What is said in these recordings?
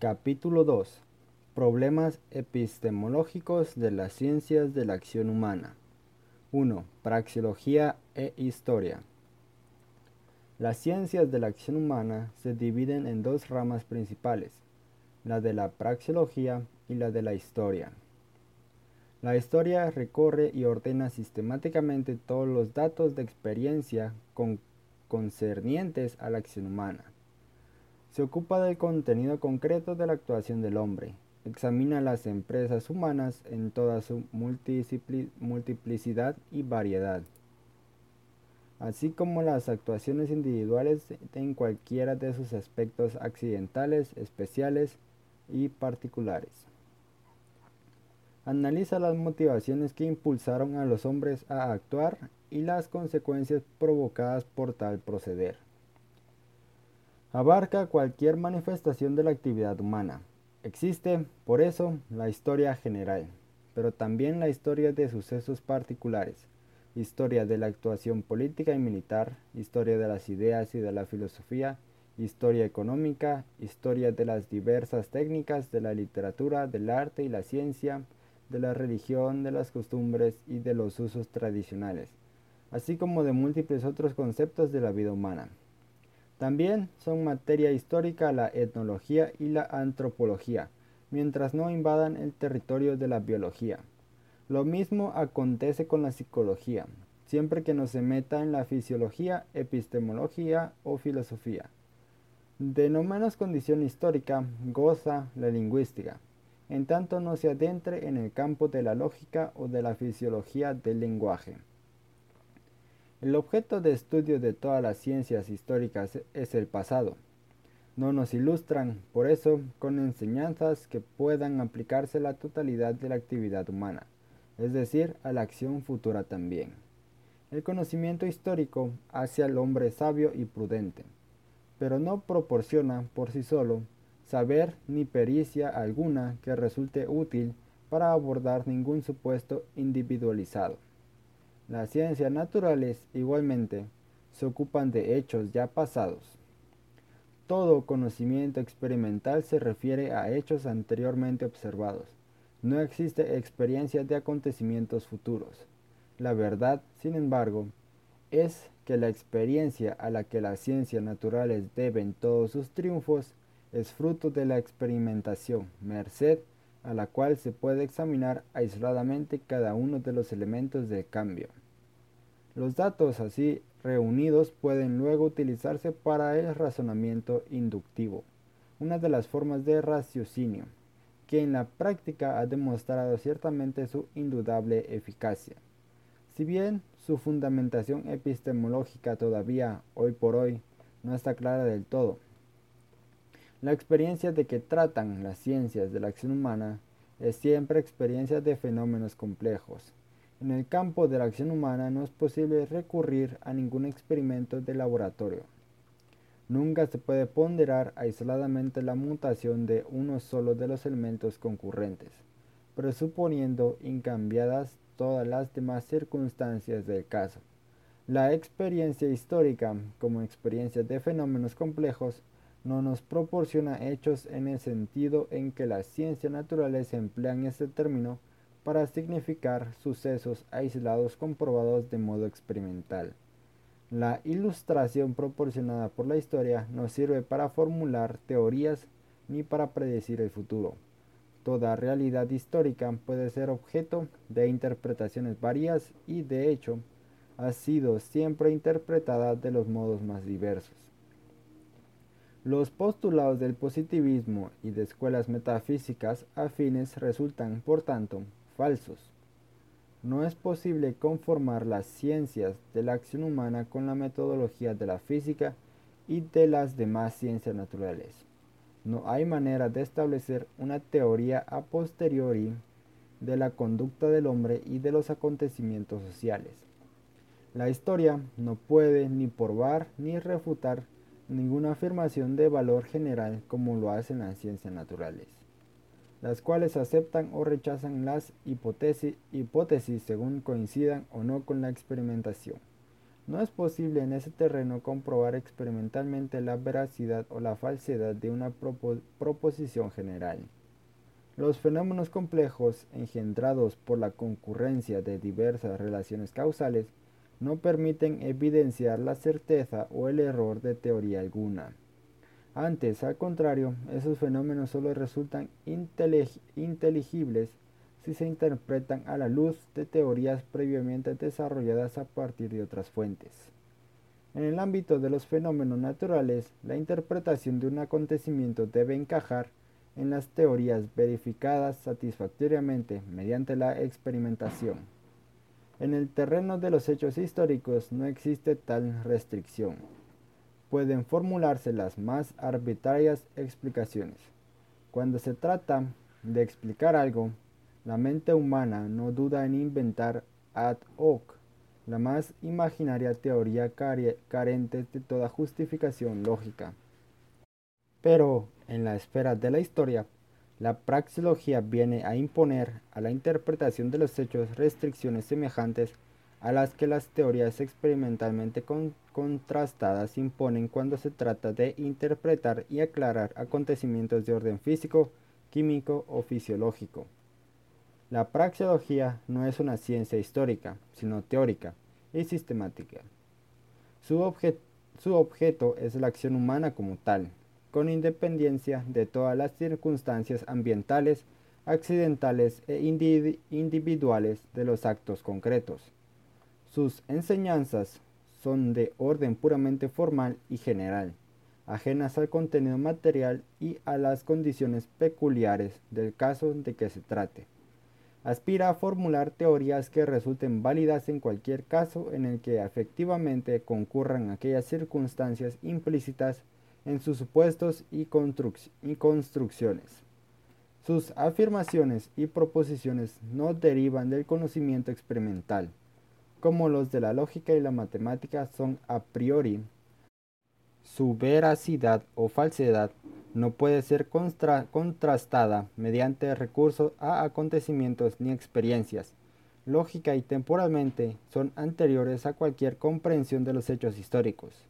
Capítulo 2. Problemas epistemológicos de las ciencias de la acción humana. 1. Praxeología e historia. Las ciencias de la acción humana se dividen en dos ramas principales, la de la praxeología y la de la historia. La historia recorre y ordena sistemáticamente todos los datos de experiencia concernientes a la acción humana. Se ocupa del contenido concreto de la actuación del hombre, examina las empresas humanas en toda su multiplicidad y variedad, así como las actuaciones individuales en cualquiera de sus aspectos accidentales, especiales y particulares. Analiza las motivaciones que impulsaron a los hombres a actuar y las consecuencias provocadas por tal proceder. Abarca cualquier manifestación de la actividad humana. Existe, por eso, la historia general, pero también la historia de sucesos particulares, historia de la actuación política y militar, historia de las ideas y de la filosofía, historia económica, historia de las diversas técnicas de la literatura, del arte y la ciencia, de la religión, de las costumbres y de los usos tradicionales, así como de múltiples otros conceptos de la vida humana. También son materia histórica la etnología y la antropología, mientras no invadan el territorio de la biología. Lo mismo acontece con la psicología, siempre que no se meta en la fisiología, epistemología o filosofía. De no menos condición histórica goza la lingüística, en tanto no se adentre en el campo de la lógica o de la fisiología del lenguaje. El objeto de estudio de todas las ciencias históricas es el pasado. No nos ilustran, por eso, con enseñanzas que puedan aplicarse a la totalidad de la actividad humana, es decir, a la acción futura también. El conocimiento histórico hace al hombre sabio y prudente, pero no proporciona por sí solo saber ni pericia alguna que resulte útil para abordar ningún supuesto individualizado. Las ciencias naturales, igualmente, se ocupan de hechos ya pasados. Todo conocimiento experimental se refiere a hechos anteriormente observados. No existe experiencia de acontecimientos futuros. La verdad, sin embargo, es que la experiencia a la que las ciencias naturales deben todos sus triunfos es fruto de la experimentación, merced a la cual se puede examinar aisladamente cada uno de los elementos de cambio. Los datos así reunidos pueden luego utilizarse para el razonamiento inductivo, una de las formas de raciocinio, que en la práctica ha demostrado ciertamente su indudable eficacia. Si bien su fundamentación epistemológica todavía, hoy por hoy, no está clara del todo, la experiencia de que tratan las ciencias de la acción humana es siempre experiencia de fenómenos complejos. En el campo de la acción humana no es posible recurrir a ningún experimento de laboratorio. Nunca se puede ponderar aisladamente la mutación de uno solo de los elementos concurrentes, presuponiendo incambiadas todas las demás circunstancias del caso. La experiencia histórica, como experiencia de fenómenos complejos, no nos proporciona hechos en el sentido en que las ciencias naturales emplean este término para significar sucesos aislados comprobados de modo experimental. La ilustración proporcionada por la historia no sirve para formular teorías ni para predecir el futuro. Toda realidad histórica puede ser objeto de interpretaciones varias y, de hecho, ha sido siempre interpretada de los modos más diversos. Los postulados del positivismo y de escuelas metafísicas afines resultan, por tanto, falsos. No es posible conformar las ciencias de la acción humana con la metodología de la física y de las demás ciencias naturales. No hay manera de establecer una teoría a posteriori de la conducta del hombre y de los acontecimientos sociales. La historia no puede ni probar ni refutar ninguna afirmación de valor general como lo hacen las ciencias naturales, las cuales aceptan o rechazan las hipótesis, según coincidan o no con la experimentación. no es posible en ese terreno comprobar experimentalmente la veracidad o la falsedad de una proposición general. Los fenómenos complejos engendrados por la concurrencia de diversas relaciones causales no permiten evidenciar la certeza o el error de teoría alguna. Antes, al contrario, esos fenómenos solo resultan inteligibles si se interpretan a la luz de teorías previamente desarrolladas a partir de otras fuentes. En el ámbito de los fenómenos naturales, la interpretación de un acontecimiento debe encajar en las teorías verificadas satisfactoriamente mediante la experimentación. En el terreno de los hechos históricos no existe tal restricción. Pueden formularse las más arbitrarias explicaciones. Cuando se trata de explicar algo, la mente humana no duda en inventar ad hoc la más imaginaria teoría carente de toda justificación lógica. Pero en la esfera de la historia, la praxeología viene a imponer a la interpretación de los hechos restricciones semejantes a las que las teorías experimentalmente contrastadas imponen cuando se trata de interpretar y aclarar acontecimientos de orden físico, químico o fisiológico. La praxeología no es una ciencia histórica, sino teórica y sistemática. Su, su objeto es la acción humana como tal, con independencia de todas las circunstancias ambientales, accidentales e individuales de los actos concretos. Sus enseñanzas son de orden puramente formal y general, ajenas al contenido material y a las condiciones peculiares del caso de que se trate. Aspira a formular teorías que resulten válidas en cualquier caso en el que efectivamente concurran aquellas circunstancias implícitas en sus supuestos y, construcciones. Sus afirmaciones y proposiciones no derivan del conocimiento experimental, como los de la lógica y la matemática son a priori. Su veracidad o falsedad no puede ser contrastada mediante recurso a acontecimientos ni experiencias. Lógica y temporalmente son anteriores a cualquier comprensión de los hechos históricos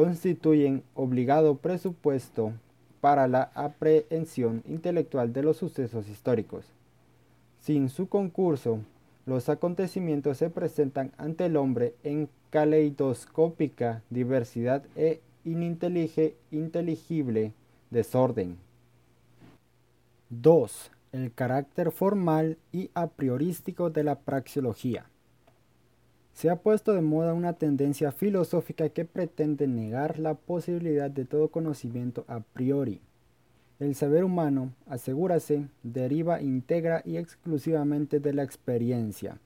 constituyen obligado presupuesto para la aprehensión intelectual de los sucesos históricos. Sin su concurso, los acontecimientos se presentan ante el hombre en caleidoscópica diversidad e ininteligible desorden. 2. El carácter formal y a priorístico de la praxeología. Se ha puesto de moda una tendencia filosófica que pretende negar la posibilidad de todo conocimiento a priori. El saber humano, asegúrase, deriva íntegra y exclusivamente de la experiencia.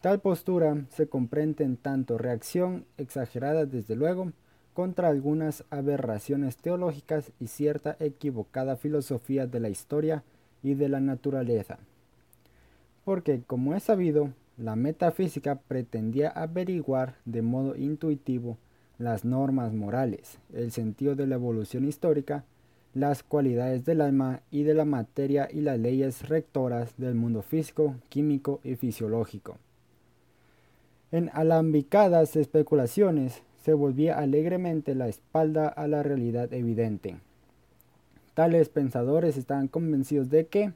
Tal postura se comprende en tanto reacción, exagerada desde luego, contra algunas aberraciones teológicas y cierta equivocada filosofía de la historia y de la naturaleza. Porque, como es sabido, la metafísica pretendía averiguar de modo intuitivo las normas morales, el sentido de la evolución histórica, las cualidades del alma y de la materia y las leyes rectoras del mundo físico, químico y fisiológico. En alambicadas especulaciones se volvía alegremente la espalda a la realidad evidente. Tales pensadores estaban convencidos de que,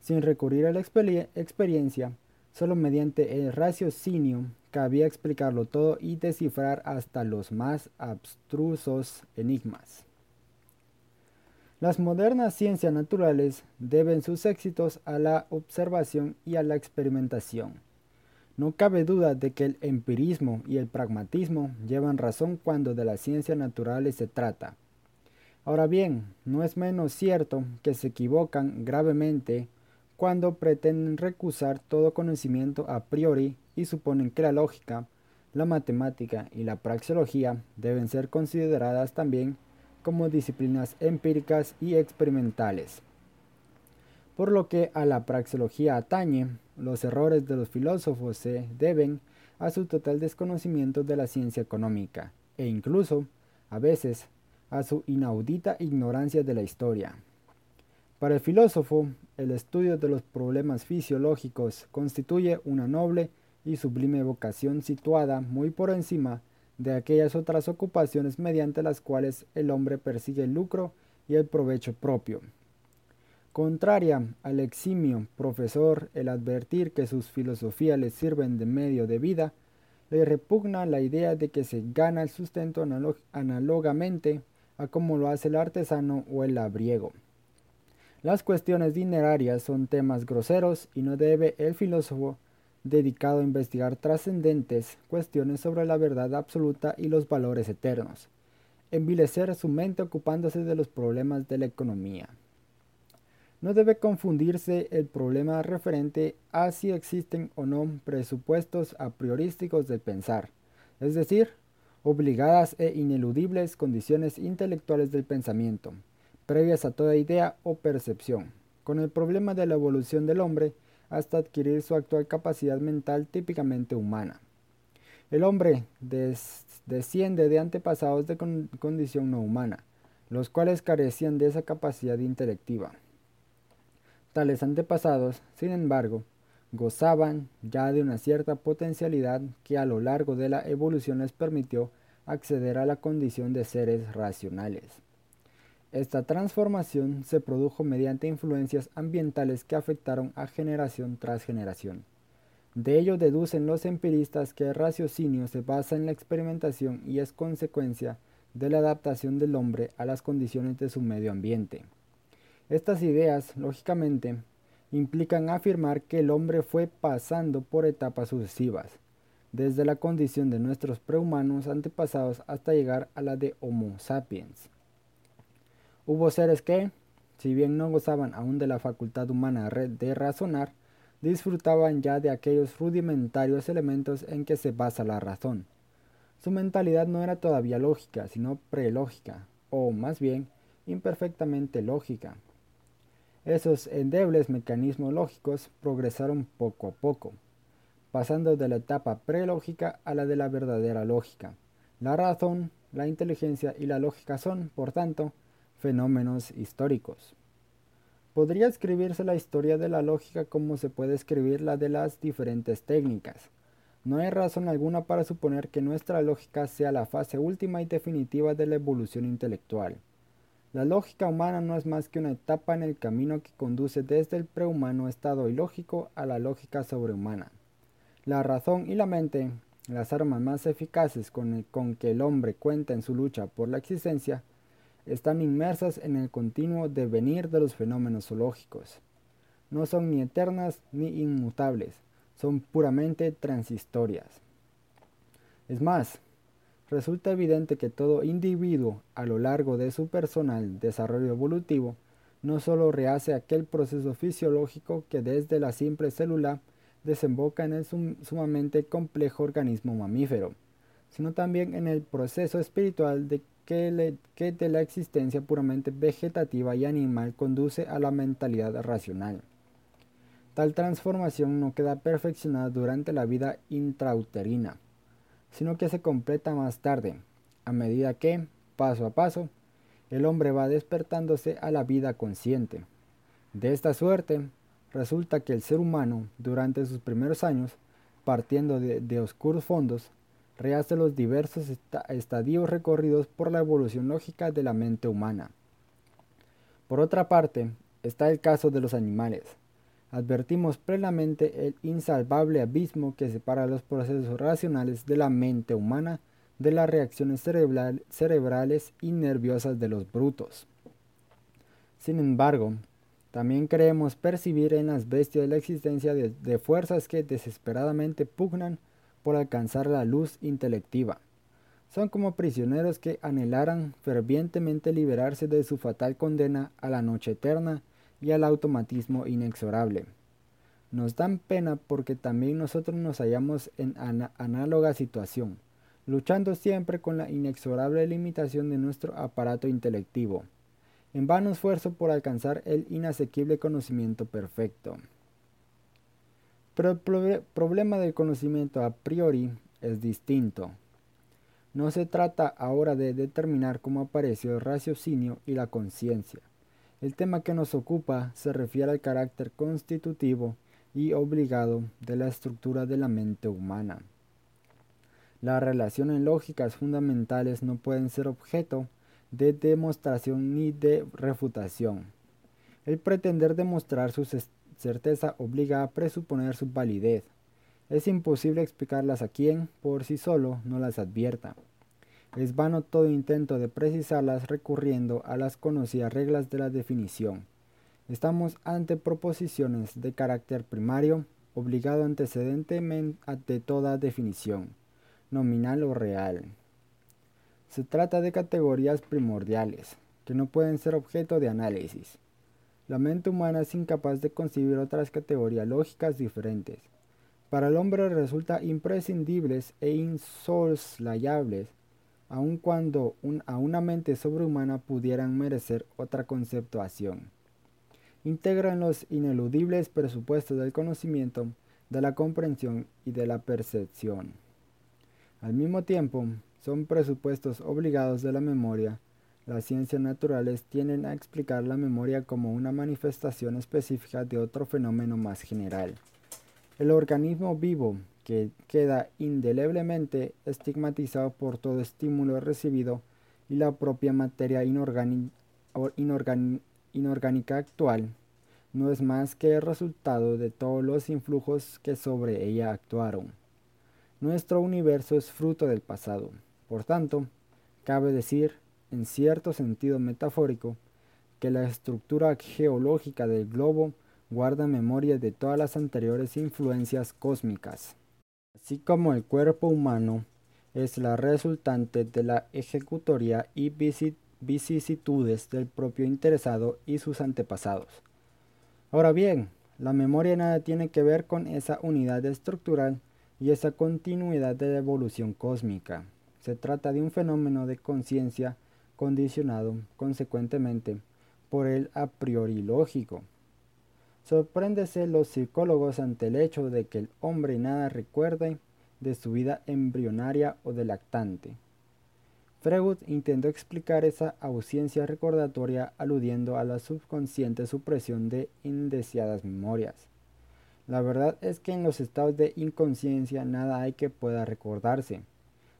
sin recurrir a la experiencia, Solo mediante el raciocinio cabía explicarlo todo y descifrar hasta los más abstrusos enigmas. Las modernas ciencias naturales deben sus éxitos a la observación y a la experimentación. No cabe duda de que el empirismo y el pragmatismo llevan razón cuando de las ciencias naturales se trata. Ahora bien, no es menos cierto que se equivocan gravemente cuando pretenden recusar todo conocimiento a priori y suponen que la lógica, la matemática y la praxeología deben ser consideradas también como disciplinas empíricas y experimentales. Por lo que a la praxeología atañe, los errores de los filósofos se deben a su total desconocimiento de la ciencia económica e incluso, a veces, a su inaudita ignorancia de la historia. Para el filósofo, el estudio de los problemas fisiológicos constituye una noble y sublime vocación situada muy por encima de aquellas otras ocupaciones mediante las cuales el hombre persigue el lucro y el provecho propio. Contraria al eximio profesor el advertir que sus filosofías le sirven de medio de vida, le repugna la idea de que se gana el sustento análogamente a como lo hace el artesano o el labriego. Las cuestiones dinerarias son temas groseros y no debe el filósofo dedicado a investigar trascendentes cuestiones sobre la verdad absoluta y los valores eternos, envilecer su mente ocupándose de los problemas de la economía. No debe confundirse el problema referente a si existen o no presupuestos a priorísticos del pensar, es decir, obligadas e ineludibles condiciones intelectuales del pensamiento, previas a toda idea o percepción, con el problema de la evolución del hombre hasta adquirir su actual capacidad mental típicamente humana. El hombre desciende de antepasados de condición no humana, los cuales carecían de esa capacidad intelectiva. Tales antepasados, sin embargo, gozaban ya de una cierta potencialidad que a lo largo de la evolución les permitió acceder a la condición de seres racionales. Esta transformación se produjo mediante influencias ambientales que afectaron a generación tras generación. De ello deducen los empiristas que el raciocinio se basa en la experimentación y es consecuencia de la adaptación del hombre a las condiciones de su medio ambiente. Estas ideas, lógicamente, implican afirmar que el hombre fue pasando por etapas sucesivas, desde la condición de nuestros prehumanos antepasados hasta llegar a la de Homo sapiens. Hubo seres que, si bien no gozaban aún de la facultad humana de razonar, disfrutaban ya de aquellos rudimentarios elementos en que se basa la razón. Su mentalidad no era todavía lógica, sino prelógica, o más bien imperfectamente lógica. Esos endebles mecanismos lógicos progresaron poco a poco, pasando de la etapa prelógica a la de la verdadera lógica. La razón, la inteligencia y la lógica son, por tanto, fenómenos históricos. Podría escribirse la historia de la lógica como se puede escribir la de las diferentes técnicas. No hay razón alguna para suponer que nuestra lógica sea la fase última y definitiva de la evolución intelectual. La lógica humana no es más que una etapa en el camino que conduce desde el prehumano estado ilógico a la lógica sobrehumana. La razón y la mente, las armas más eficaces con, con que el hombre cuenta en su lucha por la existencia, están inmersas en el continuo devenir de los fenómenos zoológicos. No son ni eternas ni inmutables, son puramente transistorias. Es más, resulta evidente que todo individuo a lo largo de su personal desarrollo evolutivo no solo rehace aquel proceso fisiológico que desde la simple célula desemboca en el sumamente complejo organismo mamífero, sino también en el proceso espiritual de que, de la existencia puramente vegetativa y animal conduce a la mentalidad racional. Tal transformación no queda perfeccionada durante la vida intrauterina, sino que se completa más tarde, a medida que, paso a paso, el hombre va despertándose a la vida consciente. De esta suerte, resulta que el ser humano, durante sus primeros años, partiendo de oscuros fondos, rehace los diversos estadios recorridos por la evolución lógica de la mente humana. Por otra parte, está el caso de los animales. Advertimos plenamente el insalvable abismo que separa los procesos racionales de la mente humana de las reacciones cerebrales y nerviosas de los brutos. Sin embargo, también creemos percibir en las bestias la existencia de fuerzas que desesperadamente pugnan por alcanzar la luz intelectiva. Son como prisioneros que anhelaran fervientemente liberarse de su fatal condena a la noche eterna y al automatismo inexorable. Nos dan pena porque también nosotros nos hallamos en análoga situación, luchando siempre con la inexorable limitación de nuestro aparato intelectivo, en vano esfuerzo por alcanzar el inasequible conocimiento perfecto. Pero el problema del conocimiento a priori es distinto. No se trata ahora de determinar cómo apareció el raciocinio y la conciencia. El tema que nos ocupa se refiere al carácter constitutivo y obligado de la estructura de la mente humana. Las relaciones lógicas fundamentales no pueden ser objeto de demostración ni de refutación. El pretender demostrar su certeza obliga a presuponer su validez. Es imposible explicarlas a quien, por sí solo, no las advierta. Es vano todo intento de precisarlas recurriendo a las conocidas reglas de la definición. Estamos ante proposiciones de carácter primario, obligado antecedentemente ante toda definición, nominal o real. Se trata de categorías primordiales, que no pueden ser objeto de análisis. La mente humana es incapaz de concebir otras categorías lógicas diferentes. Para el hombre resulta imprescindibles e insoslayables, aun cuando a una mente sobrehumana pudieran merecer otra conceptuación. Integran los ineludibles presupuestos del conocimiento, de la comprensión y de la percepción. Al mismo tiempo, son presupuestos obligados de la memoria. Las ciencias naturales tienden a explicar la memoria como una manifestación específica de otro fenómeno más general. El organismo vivo, que queda indeleblemente estigmatizado por todo estímulo recibido, y la propia materia inorgánica actual, no es más que el resultado de todos los influjos que sobre ella actuaron. Nuestro universo es fruto del pasado. Por tanto, cabe decir, en cierto sentido metafórico, que la estructura geológica del globo guarda memoria de todas las anteriores influencias cósmicas, así como el cuerpo humano es la resultante de la ejecutoria y vicisitudes del propio interesado y sus antepasados. Ahora bien, la memoria nada tiene que ver con esa unidad estructural y esa continuidad de la evolución cósmica. Se trata de un fenómeno de conciencia condicionado, consecuentemente, por el a priori lógico. Sorpréndese los psicólogos ante el hecho de que el hombre nada recuerde de su vida embrionaria o de lactante. Freud intentó explicar esa ausencia recordatoria aludiendo a la subconsciente supresión de indeseadas memorias. La verdad es que en los estados de inconsciencia nada hay que pueda recordarse.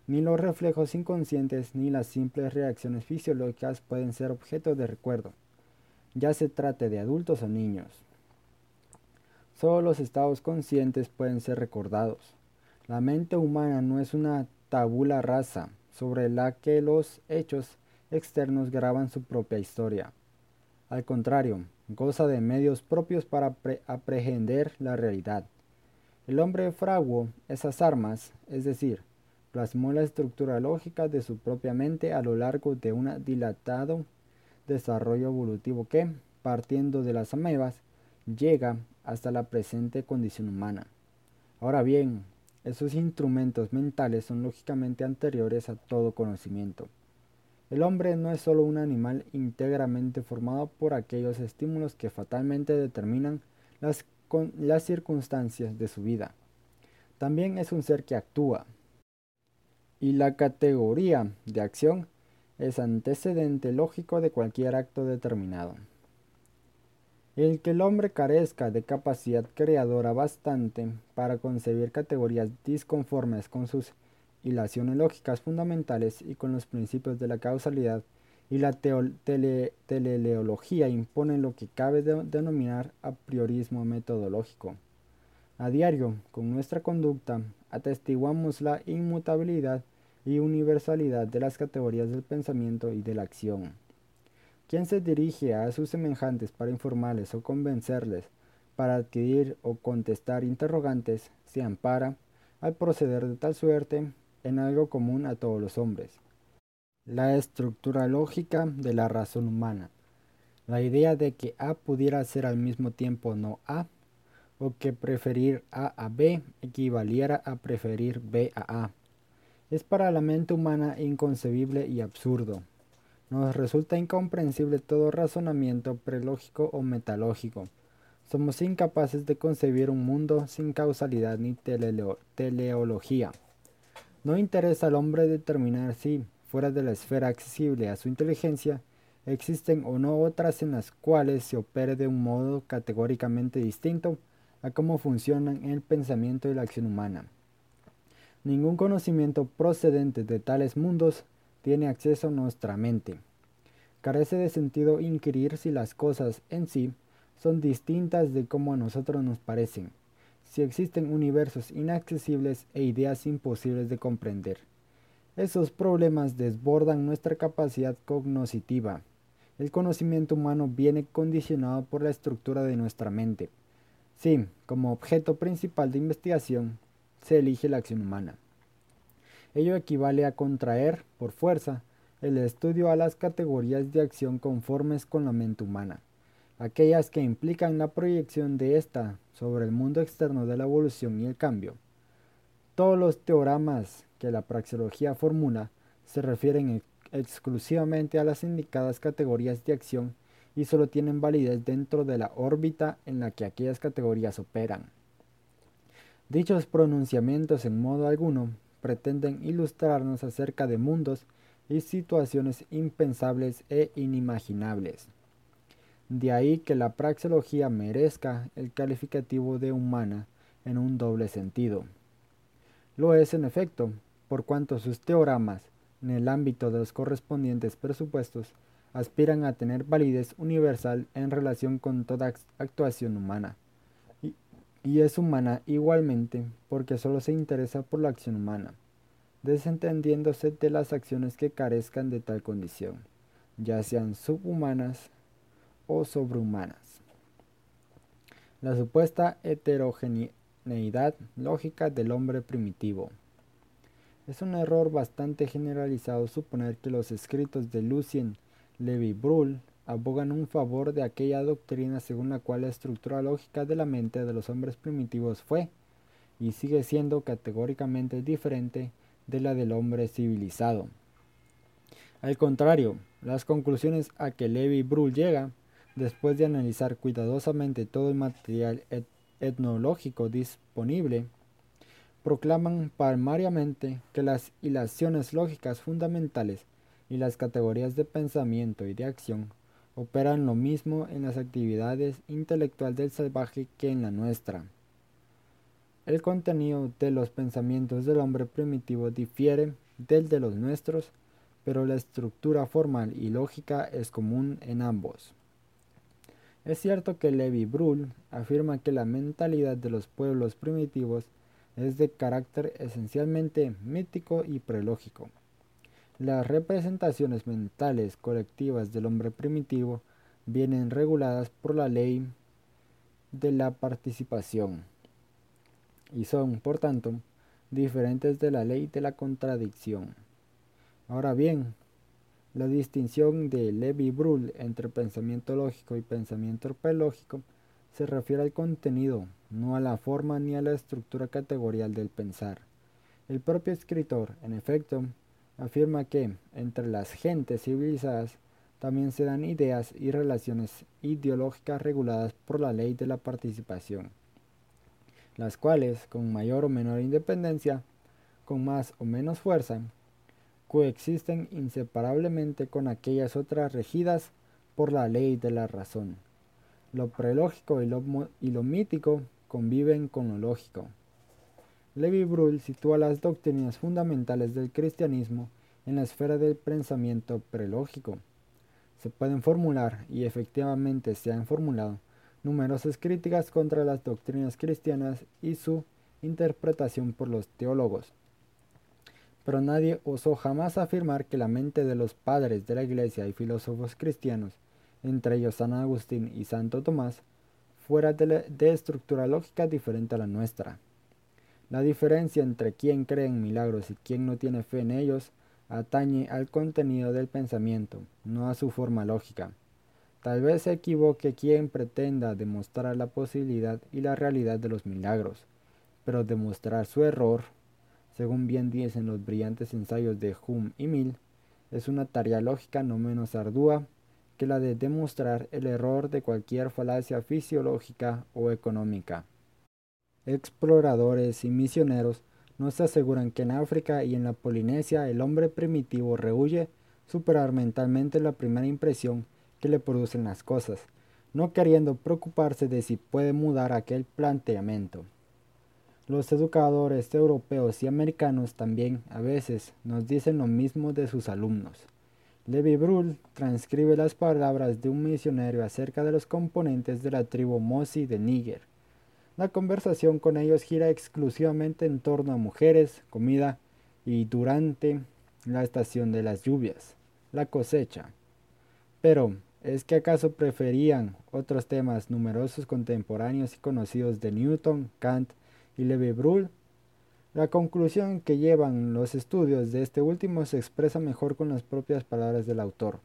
Ni los reflejos inconscientes ni las simples reacciones fisiológicas pueden ser objeto de recuerdo, ya se trate de adultos o niños. Solo los estados conscientes pueden ser recordados. La mente humana no es una tabula rasa sobre la que los hechos externos graban su propia historia. Al contrario, goza de medios propios para aprehender la realidad. El hombre fraguó esas armas, es decir, plasmó la estructura lógica de su propia mente a lo largo de un dilatado desarrollo evolutivo que, partiendo de las amebas, llega hasta la presente condición humana. Ahora bien, esos instrumentos mentales son lógicamente anteriores a todo conocimiento. El hombre no es solo un animal íntegramente formado por aquellos estímulos que fatalmente determinan las, las circunstancias de su vida. También es un ser que actúa, y la categoría de acción es antecedente lógico de cualquier acto determinado. El que el hombre carezca de capacidad creadora bastante para concebir categorías disconformes con sus hilaciones lógicas fundamentales y con los principios de la causalidad y la teleología imponen lo que cabe denominar a priorismo metodológico. A diario, con nuestra conducta, atestiguamos la inmutabilidad y universalidad de las categorías del pensamiento y de la acción. Quien se dirige a sus semejantes para informarles o convencerles, para adquirir o contestar interrogantes, se ampara, al proceder de tal suerte, en algo común a todos los hombres. La estructura lógica de la razón humana. La idea de que A pudiera ser al mismo tiempo no A, o que preferir A a B equivaliera a preferir B a A. Es para la mente humana inconcebible y absurdo. Nos resulta incomprensible todo razonamiento prelógico o metalógico. Somos incapaces de concebir un mundo sin causalidad ni teleología. No interesa al hombre determinar si, fuera de la esfera accesible a su inteligencia, existen o no otras en las cuales se opere de un modo categóricamente distinto a cómo funcionan el pensamiento y la acción humana. Ningún conocimiento procedente de tales mundos tiene acceso a nuestra mente. Carece de sentido inquirir si las cosas en sí son distintas de como a nosotros nos parecen, si existen universos inaccesibles e ideas imposibles de comprender. Esos problemas desbordan nuestra capacidad cognoscitiva. El conocimiento humano viene condicionado por la estructura de nuestra mente. Sí, como objeto principal de investigación, se elige la acción humana. Ello equivale a contraer, por fuerza, el estudio a las categorías de acción conformes con la mente humana, aquellas que implican la proyección de ésta sobre el mundo externo de la evolución y el cambio. Todos los teoramas que la praxeología formula se refieren exclusivamente a las indicadas categorías de acción y solo tienen validez dentro de la órbita en la que aquellas categorías operan. Dichos pronunciamientos en modo alguno pretenden ilustrarnos acerca de mundos y situaciones impensables e inimaginables. De ahí que la praxeología merezca el calificativo de humana en un doble sentido. Lo es en efecto, por cuanto sus teoramas, en el ámbito de los correspondientes presupuestos, aspiran a tener validez universal en relación con toda actuación humana y es humana igualmente porque solo se interesa por la acción humana, desentendiéndose de las acciones que carezcan de tal condición, ya sean subhumanas o sobrehumanas. La supuesta heterogeneidad lógica del hombre primitivo. Es un error bastante generalizado suponer que los escritos de Lucien Levy Bruhl abogan un favor de aquella doctrina según la cual la estructura lógica de la mente de los hombres primitivos fue y sigue siendo categóricamente diferente de la del hombre civilizado. Al contrario, las conclusiones a que Levi Brull llega, después de analizar cuidadosamente todo el material etnológico disponible, proclaman palmariamente que las hilaciones lógicas fundamentales y las categorías de pensamiento y de acción operan lo mismo en las actividades intelectuales del salvaje que en la nuestra. El contenido de los pensamientos del hombre primitivo difiere del de los nuestros, pero la estructura formal y lógica es común en ambos. Es cierto que Levi Bruhl afirma que la mentalidad de los pueblos primitivos es de carácter esencialmente mítico y prelógico. Las representaciones mentales colectivas del hombre primitivo vienen reguladas por la ley de la participación y son, por tanto, diferentes de la ley de la contradicción. Ahora bien, la distinción de Levi Bruhl entre pensamiento lógico y pensamiento prelógico se refiere al contenido, no a la forma ni a la estructura categorial del pensar. El propio escritor, en efecto, afirma que entre las gentes civilizadas también se dan ideas y relaciones ideológicas reguladas por la ley de la participación, las cuales, con mayor o menor independencia, con más o menos fuerza, coexisten inseparablemente con aquellas otras regidas por la ley de la razón. Lo prelógico y lo, mítico conviven con lo lógico. Levi Bruhl sitúa las doctrinas fundamentales del cristianismo en la esfera del pensamiento prelógico. Se pueden formular, y efectivamente se han formulado, numerosas críticas contra las doctrinas cristianas y su interpretación por los teólogos. Pero nadie osó jamás afirmar que la mente de los padres de la Iglesia y filósofos cristianos, entre ellos San Agustín y Santo Tomás, fuera de, de estructura lógica diferente a la nuestra. La diferencia entre quien cree en milagros y quien no tiene fe en ellos atañe al contenido del pensamiento, no a su forma lógica. Tal vez se equivoque quien pretenda demostrar la posibilidad y la realidad de los milagros, pero demostrar su error, según bien dicen los brillantes ensayos de Hume y Mill, es una tarea lógica no menos ardua que la de demostrar el error de cualquier falacia fisiológica o económica exploradores y misioneros nos aseguran que en África y en la Polinesia el hombre primitivo rehuye superar mentalmente la primera impresión que le producen las cosas, no queriendo preocuparse de si puede mudar aquel planteamiento. Los educadores europeos y americanos también a veces nos dicen lo mismo de sus alumnos. Levi Brul transcribe las palabras de un misionero acerca de los componentes de la tribu Mosi de Níger. La conversación con ellos gira exclusivamente en torno a mujeres, comida y durante la estación de las lluvias, la cosecha. Pero, ¿es que acaso preferían otros temas numerosos contemporáneos y conocidos de Newton, Kant y Levi Brul? La conclusión que llevan los estudios de este último se expresa mejor con las propias palabras del autor.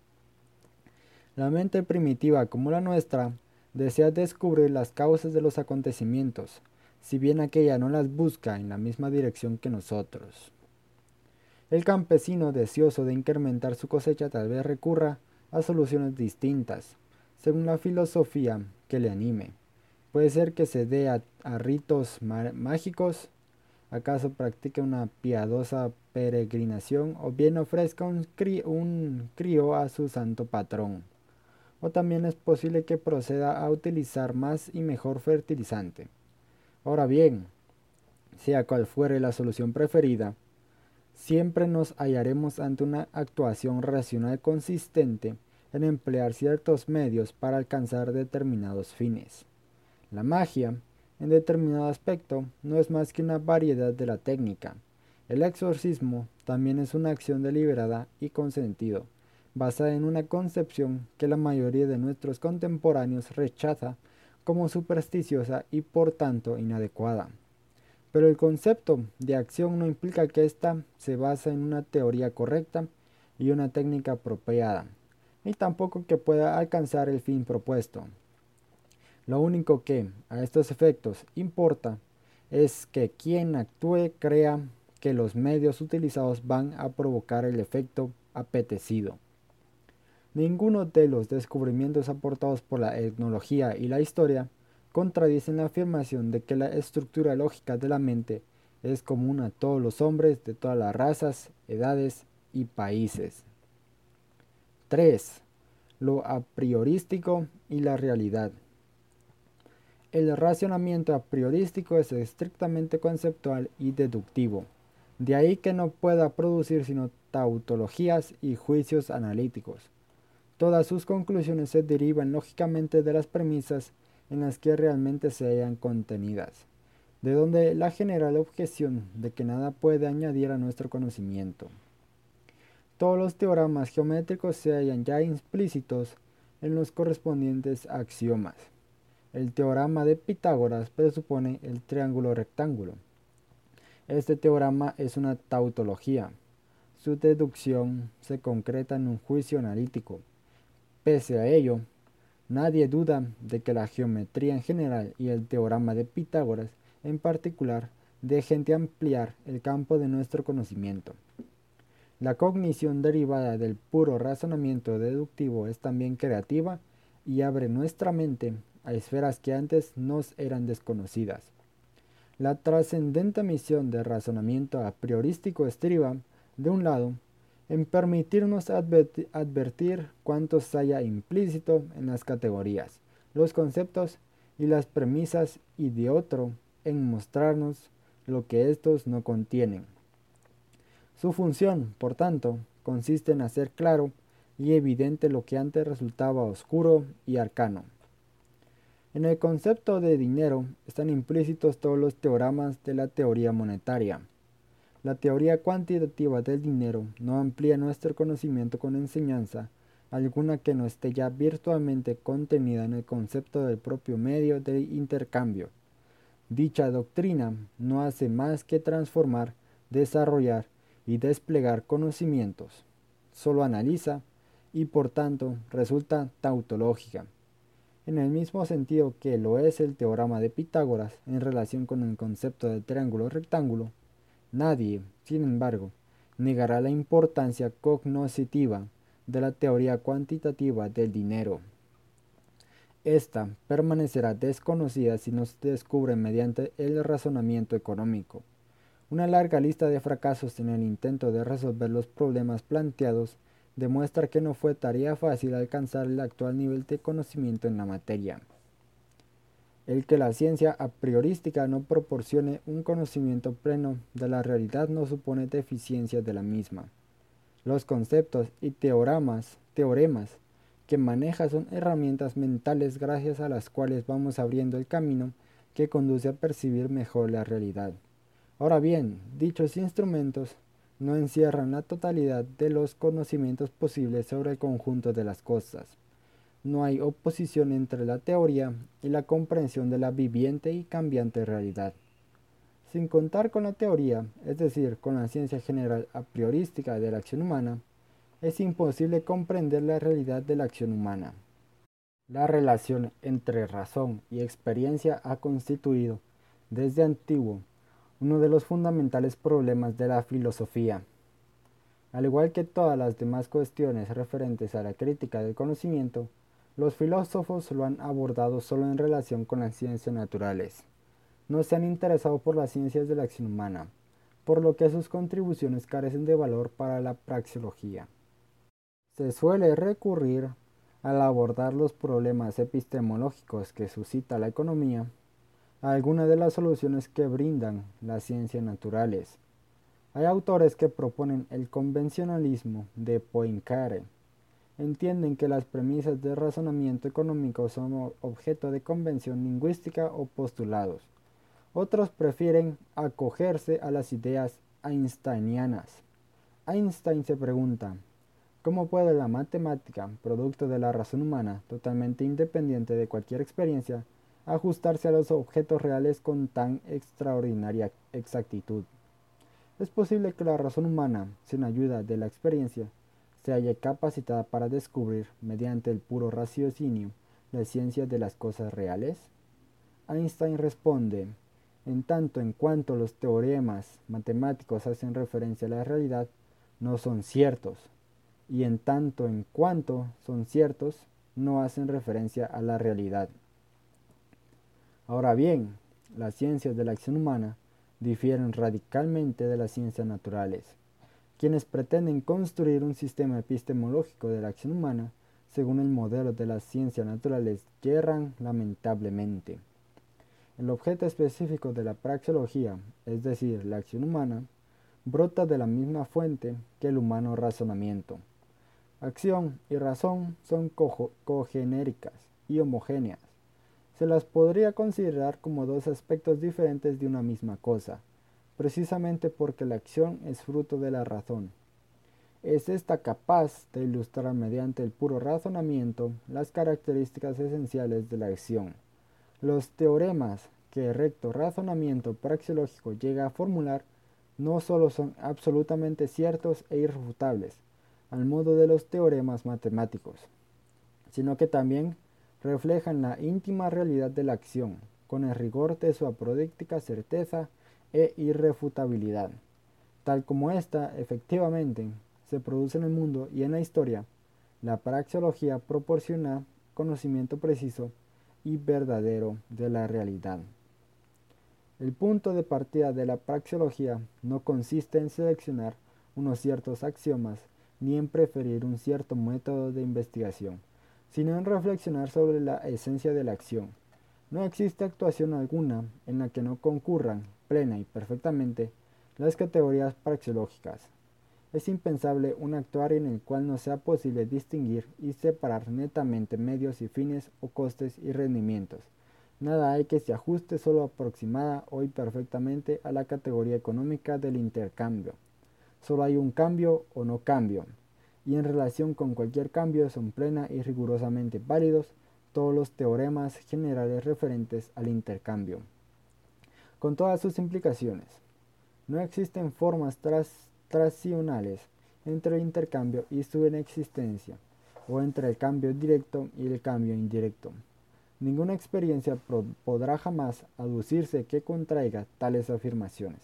La mente primitiva como la nuestra desea descubrir las causas de los acontecimientos, si bien aquella no las busca en la misma dirección que nosotros. El campesino deseoso de incrementar su cosecha tal vez recurra a soluciones distintas, según la filosofía que le anime. Puede ser que se dé a, ritos mágicos, acaso practique una piadosa peregrinación o bien ofrezca un, un crío a su santo patrón. O también es posible que proceda a utilizar más y mejor fertilizante. Ahora bien, sea cual fuere la solución preferida, siempre nos hallaremos ante una actuación racional consistente en emplear ciertos medios para alcanzar determinados fines. La magia, en determinado aspecto, no es más que una variedad de la técnica. El exorcismo también es una acción deliberada y con sentido, basada en una concepción que la mayoría de nuestros contemporáneos rechaza como supersticiosa y por tanto inadecuada. Pero el concepto de acción no implica que ésta se basa en una teoría correcta y una técnica apropiada, ni tampoco que pueda alcanzar el fin propuesto. Lo único que, a estos efectos, importa es que quien actúe crea que los medios utilizados van a provocar el efecto apetecido. Ninguno de los descubrimientos aportados por la etnología y la historia contradicen la afirmación de que la estructura lógica de la mente es común a todos los hombres de todas las razas, edades y países. 3. Lo a priorístico y la realidad. El racionamiento a priorístico es estrictamente conceptual y deductivo, de ahí que no pueda producir sino tautologías y juicios analíticos. Todas sus conclusiones se derivan lógicamente de las premisas en las que realmente se hallan contenidas, de donde la general objeción de que nada puede añadir a nuestro conocimiento. Todos los teoremas geométricos se hallan ya implícitos en los correspondientes axiomas. El teorema de Pitágoras presupone el triángulo rectángulo. Este teorema es una tautología. Su deducción se concreta en un juicio analítico. Pese a ello, Nadie duda de que la geometría en general y el teorema de Pitágoras en particular dejen de ampliar el campo de nuestro conocimiento. La cognición derivada del puro razonamiento deductivo es también creativa y abre nuestra mente a esferas que antes nos eran desconocidas. La trascendente misión del razonamiento a priorístico estriba, de un lado, en permitirnos advertir cuánto se haya implícito en las categorías, los conceptos y las premisas y de otro en mostrarnos lo que estos no contienen. Su función, por tanto, consiste en hacer claro y evidente lo que antes resultaba oscuro y arcano. En el concepto de dinero están implícitos todos los teoremas de la teoría monetaria, la teoría cuantitativa del dinero no amplía nuestro conocimiento con enseñanza alguna que no esté ya virtualmente contenida en el concepto del propio medio de intercambio. Dicha doctrina no hace más que transformar, desarrollar y desplegar conocimientos. Solo analiza y por tanto resulta tautológica. En el mismo sentido que lo es el teorema de Pitágoras en relación con el concepto del triángulo rectángulo, Nadie, sin embargo, negará la importancia cognoscitiva de la teoría cuantitativa del dinero. Esta permanecerá desconocida si no se descubre mediante el razonamiento económico. Una larga lista de fracasos en el intento de resolver los problemas planteados demuestra que no fue tarea fácil alcanzar el actual nivel de conocimiento en la materia. El que la ciencia a priorística no proporcione un conocimiento pleno de la realidad no supone deficiencia de la misma. Los conceptos y teoremas, teoremas que maneja son herramientas mentales gracias a las cuales vamos abriendo el camino que conduce a percibir mejor la realidad. Ahora bien, dichos instrumentos no encierran la totalidad de los conocimientos posibles sobre el conjunto de las cosas no hay oposición entre la teoría y la comprensión de la viviente y cambiante realidad. Sin contar con la teoría, es decir, con la ciencia general a priorística de la acción humana, es imposible comprender la realidad de la acción humana. La relación entre razón y experiencia ha constituido, desde antiguo, uno de los fundamentales problemas de la filosofía. Al igual que todas las demás cuestiones referentes a la crítica del conocimiento, los filósofos lo han abordado solo en relación con las ciencias naturales. No se han interesado por las ciencias de la acción humana, por lo que sus contribuciones carecen de valor para la praxeología. Se suele recurrir al abordar los problemas epistemológicos que suscita la economía a algunas de las soluciones que brindan las ciencias naturales. Hay autores que proponen el convencionalismo de Poincaré, entienden que las premisas de razonamiento económico son objeto de convención lingüística o postulados. Otros prefieren acogerse a las ideas einsteinianas. Einstein se pregunta, ¿cómo puede la matemática, producto de la razón humana, totalmente independiente de cualquier experiencia, ajustarse a los objetos reales con tan extraordinaria exactitud? Es posible que la razón humana, sin ayuda de la experiencia, se haya capacitada para descubrir, mediante el puro raciocinio, la ciencia de las cosas reales? Einstein responde, en tanto en cuanto los teoremas matemáticos hacen referencia a la realidad, no son ciertos, y en tanto en cuanto son ciertos, no hacen referencia a la realidad. Ahora bien, las ciencias de la acción humana difieren radicalmente de las ciencias naturales. Quienes pretenden construir un sistema epistemológico de la acción humana según el modelo de las ciencias naturales yerran lamentablemente. El objeto específico de la praxeología, es decir, la acción humana, brota de la misma fuente que el humano razonamiento. Acción y razón son cogenéricas y homogéneas. Se las podría considerar como dos aspectos diferentes de una misma cosa, precisamente porque la acción es fruto de la razón. Es esta capaz de ilustrar mediante el puro razonamiento las características esenciales de la acción. Los teoremas que el recto razonamiento praxeológico llega a formular no solo son absolutamente ciertos e irrefutables, al modo de los teoremas matemáticos, sino que también reflejan la íntima realidad de la acción, con el rigor de su apodíctica certeza e irrefutabilidad, tal como ésta efectivamente se produce en el mundo y en la historia. La praxeología proporciona conocimiento preciso y verdadero de la realidad. El punto de partida de la praxeología no consiste en seleccionar unos ciertos axiomas ni en preferir un cierto método de investigación, sino en reflexionar sobre la esencia de la acción. No existe actuación alguna en la que no concurran plena y perfectamente las categorías praxeológicas. Es impensable un actuar en el cual no sea posible distinguir y separar netamente medios y fines o costes y rendimientos. Nada hay que se ajuste solo aproximada o imperfectamente a la categoría económica del intercambio. Solo hay un cambio o no cambio, y en relación con cualquier cambio son plena y rigurosamente válidos todos los teoremas generales referentes al intercambio con todas sus implicaciones. No existen formas tracionales entre el intercambio y su inexistencia, o entre el cambio directo y el cambio indirecto. Ninguna experiencia podrá jamás aducirse que contraiga tales afirmaciones.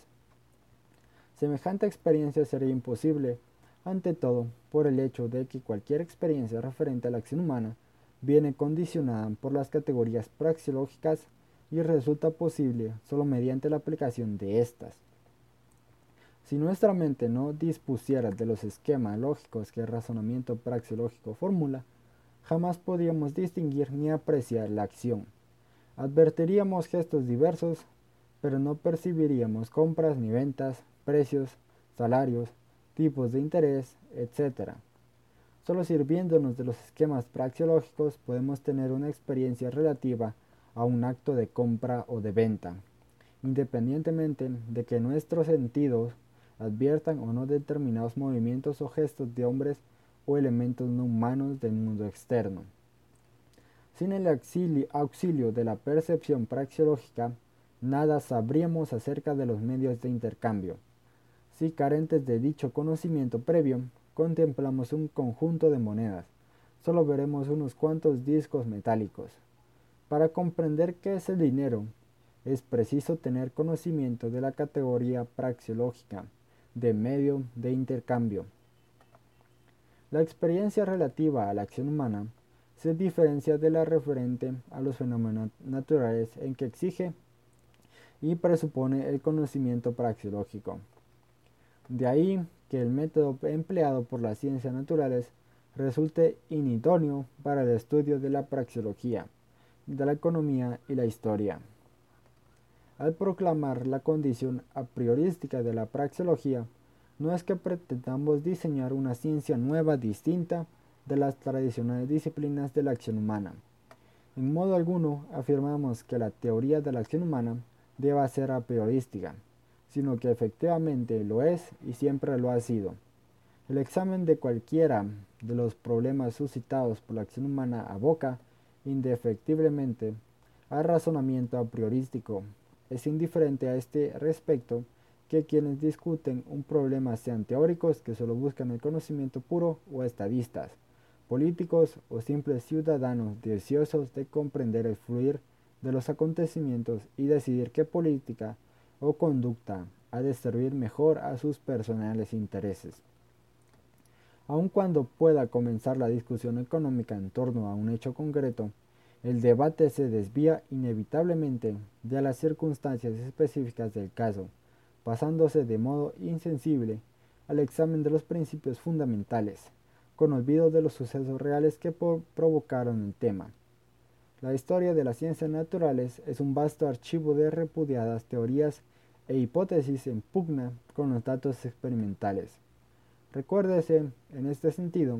Semejante experiencia sería imposible, ante todo, por el hecho de que cualquier experiencia referente a la acción humana viene condicionada por las categorías praxeológicas y resulta posible solo mediante la aplicación de estas. Si nuestra mente no dispusiera de los esquemas lógicos que el razonamiento praxeológico formula, jamás podríamos distinguir ni apreciar la acción. Advertiríamos gestos diversos, pero no percibiríamos compras ni ventas, precios, salarios, tipos de interés, etc. Solo sirviéndonos de los esquemas praxeológicos podemos tener una experiencia relativa a un acto de compra o de venta, independientemente de que nuestros sentidos adviertan o no determinados movimientos o gestos de hombres o elementos no humanos del mundo externo. Sin el auxilio de la percepción praxeológica, nada sabríamos acerca de los medios de intercambio. Si carentes de dicho conocimiento previo, contemplamos un conjunto de monedas, solo veremos unos cuantos discos metálicos. Para comprender qué es el dinero, es preciso tener conocimiento de la categoría praxeológica de medio de intercambio. La experiencia relativa a la acción humana se diferencia de la referente a los fenómenos naturales en que exige y presupone el conocimiento praxeológico. De ahí que el método empleado por las ciencias naturales resulte inidóneo para el estudio de la praxeología, de la economía y la historia. Al proclamar la condición a priorística de la praxeología, no es que pretendamos diseñar una ciencia nueva distinta de las tradicionales disciplinas de la acción humana. En modo alguno afirmamos que la teoría de la acción humana deba ser a priorística, sino que efectivamente lo es y siempre lo ha sido. El examen de cualquiera de los problemas suscitados por la acción humana aboca, indefectiblemente, al razonamiento a priorístico es indiferente a este respecto que quienes discuten un problema sean teóricos que solo buscan el conocimiento puro o estadistas, políticos o simples ciudadanos deseosos de comprender el fluir de los acontecimientos y decidir qué política o conducta ha de servir mejor a sus personales intereses. Aun cuando pueda comenzar la discusión económica en torno a un hecho concreto, el debate se desvía inevitablemente de las circunstancias específicas del caso, pasándose de modo insensible al examen de los principios fundamentales, con olvido de los sucesos reales que provocaron el tema. La historia de las ciencias naturales es un vasto archivo de repudiadas teorías e hipótesis en pugna con los datos experimentales. Recuérdese, en este sentido,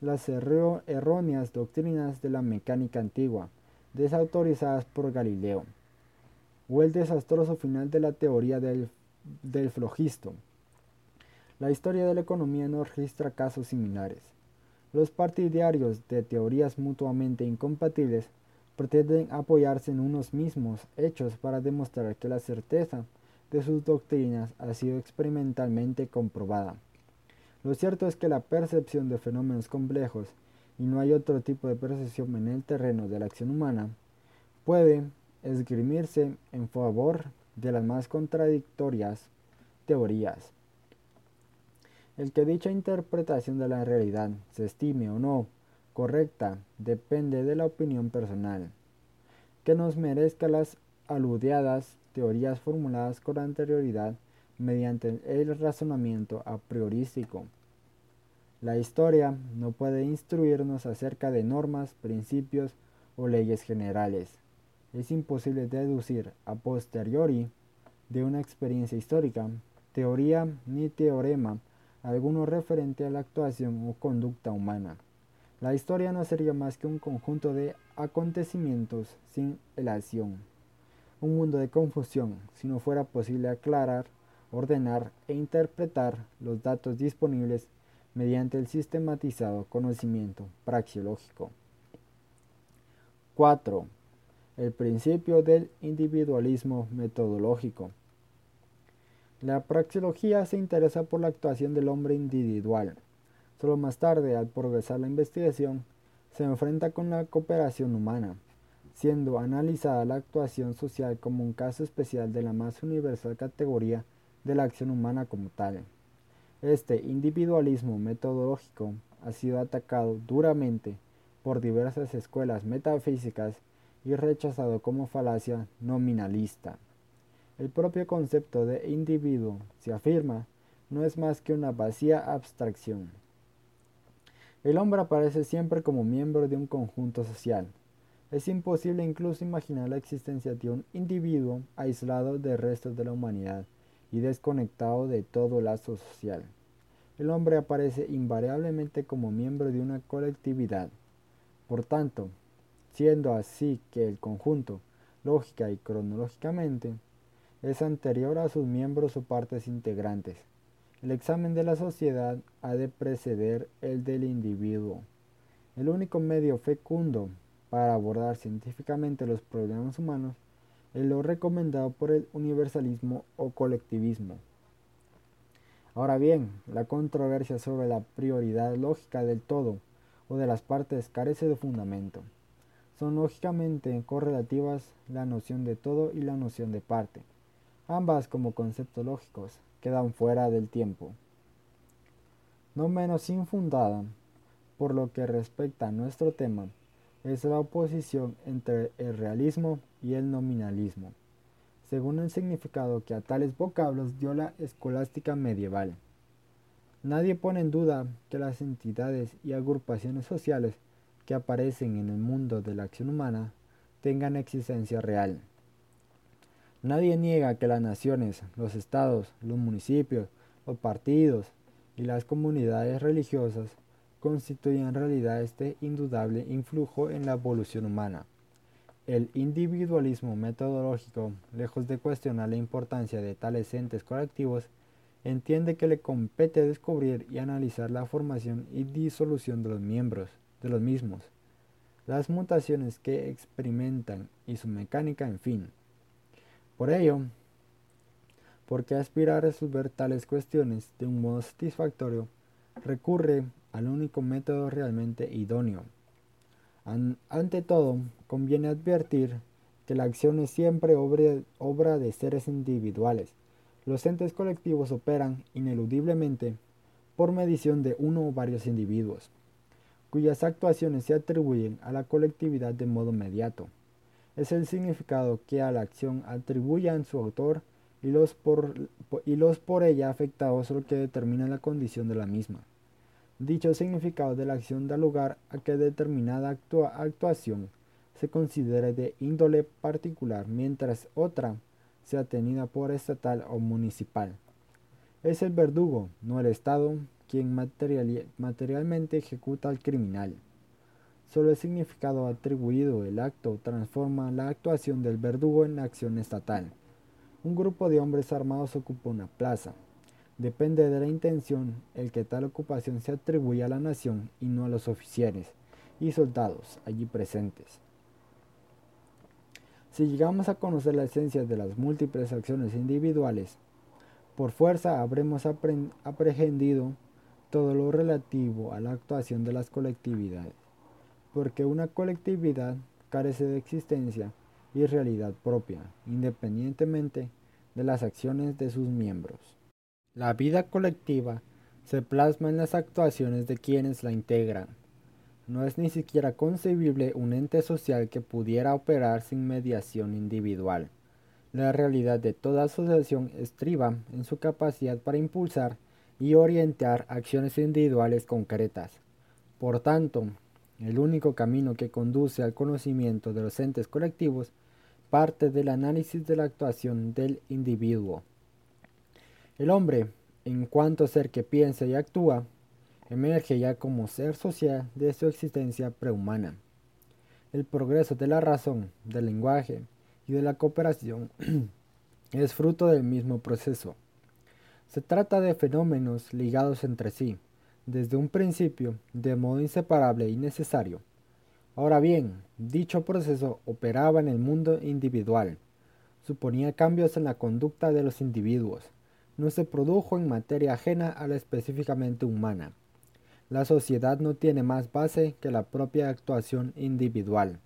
las erróneas doctrinas de la mecánica antigua, desautorizadas por Galileo, o el desastroso final de la teoría del, del flogisto. La historia de la economía no registra casos similares. Los partidarios de teorías mutuamente incompatibles pretenden apoyarse en unos mismos hechos para demostrar que la certeza de sus doctrinas ha sido experimentalmente comprobada. Lo cierto es que la percepción de fenómenos complejos, y no hay otro tipo de percepción en el terreno de la acción humana, puede esgrimirse en favor de las más contradictorias teorías. El que dicha interpretación de la realidad se estime o no correcta depende de la opinión personal, que nos merezca las aludiadas teorías formuladas con anterioridad mediante el razonamiento a priorístico. La historia no puede instruirnos acerca de normas, principios o leyes generales. Es imposible deducir a posteriori de una experiencia histórica, teoría ni teorema alguno referente a la actuación o conducta humana. La historia no sería más que un conjunto de acontecimientos sin elación, un mundo de confusión si no fuera posible aclarar ordenar e interpretar los datos disponibles mediante el sistematizado conocimiento praxiológico. 4. El principio del individualismo metodológico. La praxeología se interesa por la actuación del hombre individual. Solo más tarde, al progresar la investigación, se enfrenta con la cooperación humana, siendo analizada la actuación social como un caso especial de la más universal categoría de la acción humana como tal. Este individualismo metodológico ha sido atacado duramente por diversas escuelas metafísicas y rechazado como falacia nominalista. El propio concepto de individuo se afirma no es más que una vacía abstracción. El hombre aparece siempre como miembro de un conjunto social. Es imposible incluso imaginar la existencia de un individuo aislado del resto de la humanidad y desconectado de todo lazo social. El hombre aparece invariablemente como miembro de una colectividad. Por tanto, siendo así que el conjunto, lógica y cronológicamente, es anterior a sus miembros o partes integrantes. El examen de la sociedad ha de preceder el del individuo. El único medio fecundo para abordar científicamente los problemas humanos es lo recomendado por el universalismo o colectivismo. Ahora bien, la controversia sobre la prioridad lógica del todo o de las partes carece de fundamento. Son lógicamente correlativas la noción de todo y la noción de parte. Ambas como conceptos lógicos quedan fuera del tiempo. No menos infundada, por lo que respecta a nuestro tema, es la oposición entre el realismo y el nominalismo, según el significado que a tales vocablos dio la escolástica medieval. Nadie pone en duda que las entidades y agrupaciones sociales que aparecen en el mundo de la acción humana tengan existencia real. Nadie niega que las naciones, los estados, los municipios, los partidos y las comunidades religiosas constituyen en realidad este indudable influjo en la evolución humana. El individualismo metodológico, lejos de cuestionar la importancia de tales entes colectivos, entiende que le compete descubrir y analizar la formación y disolución de los miembros de los mismos, las mutaciones que experimentan y su mecánica, en fin. Por ello, ¿por qué aspirar a resolver tales cuestiones de un modo satisfactorio recurre al único método realmente idóneo? Ante todo, conviene advertir que la acción es siempre obra de seres individuales. Los entes colectivos operan ineludiblemente por medición de uno o varios individuos cuyas actuaciones se atribuyen a la colectividad de modo inmediato. Es el significado que a la acción atribuyan su autor y los por, y los por ella afectados lo que determina la condición de la misma. Dicho significado de la acción da lugar a que determinada actuación se considere de índole particular, mientras otra sea tenida por estatal o municipal. Es el verdugo, no el Estado, quien materialmente ejecuta al criminal. Solo el significado atribuido del acto transforma la actuación del verdugo en acción estatal. Un grupo de hombres armados ocupa una plaza. Depende de la intención el que tal ocupación se atribuya a la nación y no a los oficiales y soldados allí presentes. Si llegamos a conocer la esencia de las múltiples acciones individuales, por fuerza habremos aprehendido todo lo relativo a la actuación de las colectividades, porque una colectividad carece de existencia y realidad propia, independientemente de las acciones de sus miembros. La vida colectiva se plasma en las actuaciones de quienes la integran. No es ni siquiera concebible un ente social que pudiera operar sin mediación individual. La realidad de toda asociación estriba en su capacidad para impulsar y orientar acciones individuales concretas. Por tanto, el único camino que conduce al conocimiento de los entes colectivos parte del análisis de la actuación del individuo. El hombre, en cuanto ser que piensa y actúa, emerge ya como ser social de su existencia prehumana. El progreso de la razón, del lenguaje y de la cooperación es fruto del mismo proceso. Se trata de fenómenos ligados entre sí, desde un principio, de modo inseparable y necesario. Ahora bien, dicho proceso operaba en el mundo individual, suponía cambios en la conducta de los individuos, no se produjo en materia ajena a la específicamente humana. La sociedad no tiene más base que la propia actuación individual.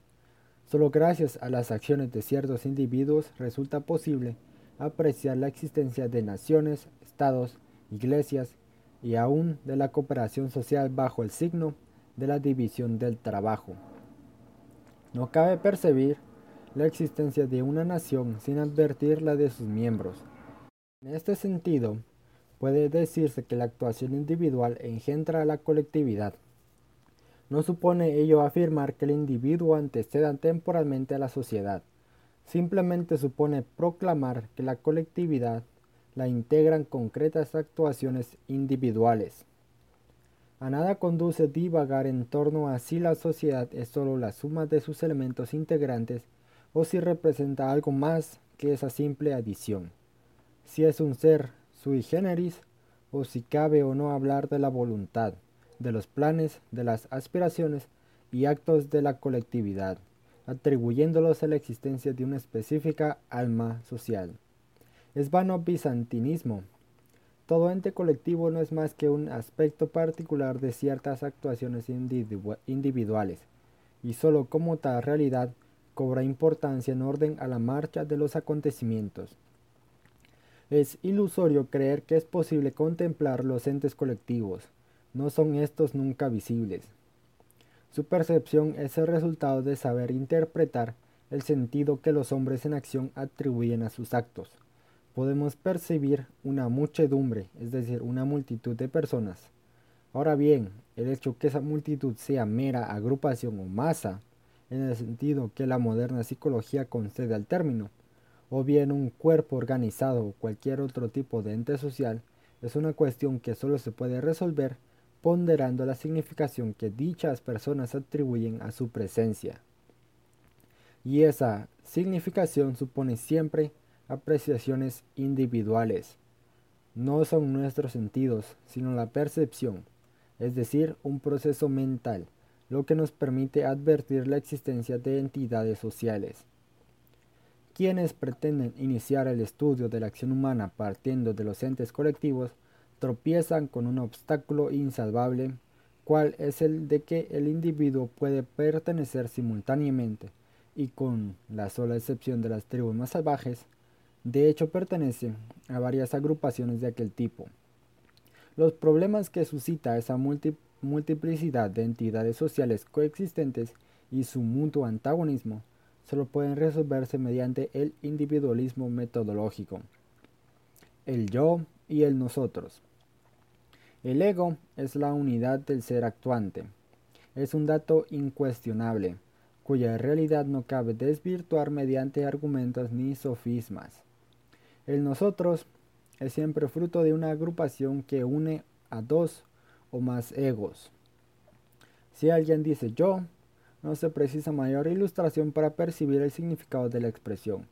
Solo gracias a las acciones de ciertos individuos resulta posible apreciar la existencia de naciones, estados, iglesias y aún de la cooperación social bajo el signo de la división del trabajo. No cabe percibir la existencia de una nación sin advertir la de sus miembros. En este sentido, puede decirse que la actuación individual engendra la colectividad. No supone ello afirmar que el individuo anteceda temporalmente a la sociedad. Simplemente supone proclamar que la colectividad la integran concretas actuaciones individuales. A nada conduce divagar en torno a si la sociedad es sólo la suma de sus elementos integrantes o si representa algo más que esa simple adición. Si es un ser sui generis o si cabe o no hablar de la voluntad, de los planes, de las aspiraciones y actos de la colectividad, atribuyéndolos a la existencia de una específica alma social. Es vano bizantinismo todo ente colectivo no es más que un aspecto particular de ciertas actuaciones individuales, y sólo como tal realidad cobra importancia en orden a la marcha de los acontecimientos. Es ilusorio creer que es posible contemplar los entes colectivos, no son estos nunca visibles. Su percepción es el resultado de saber interpretar el sentido que los hombres en acción atribuyen a sus actos podemos percibir una muchedumbre, es decir, una multitud de personas. Ahora bien, el hecho que esa multitud sea mera agrupación o masa, en el sentido que la moderna psicología concede al término, o bien un cuerpo organizado o cualquier otro tipo de ente social, es una cuestión que solo se puede resolver ponderando la significación que dichas personas atribuyen a su presencia. Y esa significación supone siempre apreciaciones individuales. No son nuestros sentidos, sino la percepción, es decir, un proceso mental, lo que nos permite advertir la existencia de entidades sociales. Quienes pretenden iniciar el estudio de la acción humana partiendo de los entes colectivos tropiezan con un obstáculo insalvable, cual es el de que el individuo puede pertenecer simultáneamente, y con la sola excepción de las tribus más salvajes, de hecho, pertenece a varias agrupaciones de aquel tipo. Los problemas que suscita esa multiplicidad de entidades sociales coexistentes y su mutuo antagonismo solo pueden resolverse mediante el individualismo metodológico. El yo y el nosotros. El ego es la unidad del ser actuante. Es un dato incuestionable, cuya realidad no cabe desvirtuar mediante argumentos ni sofismas. El nosotros es siempre fruto de una agrupación que une a dos o más egos. Si alguien dice yo, no se precisa mayor ilustración para percibir el significado de la expresión.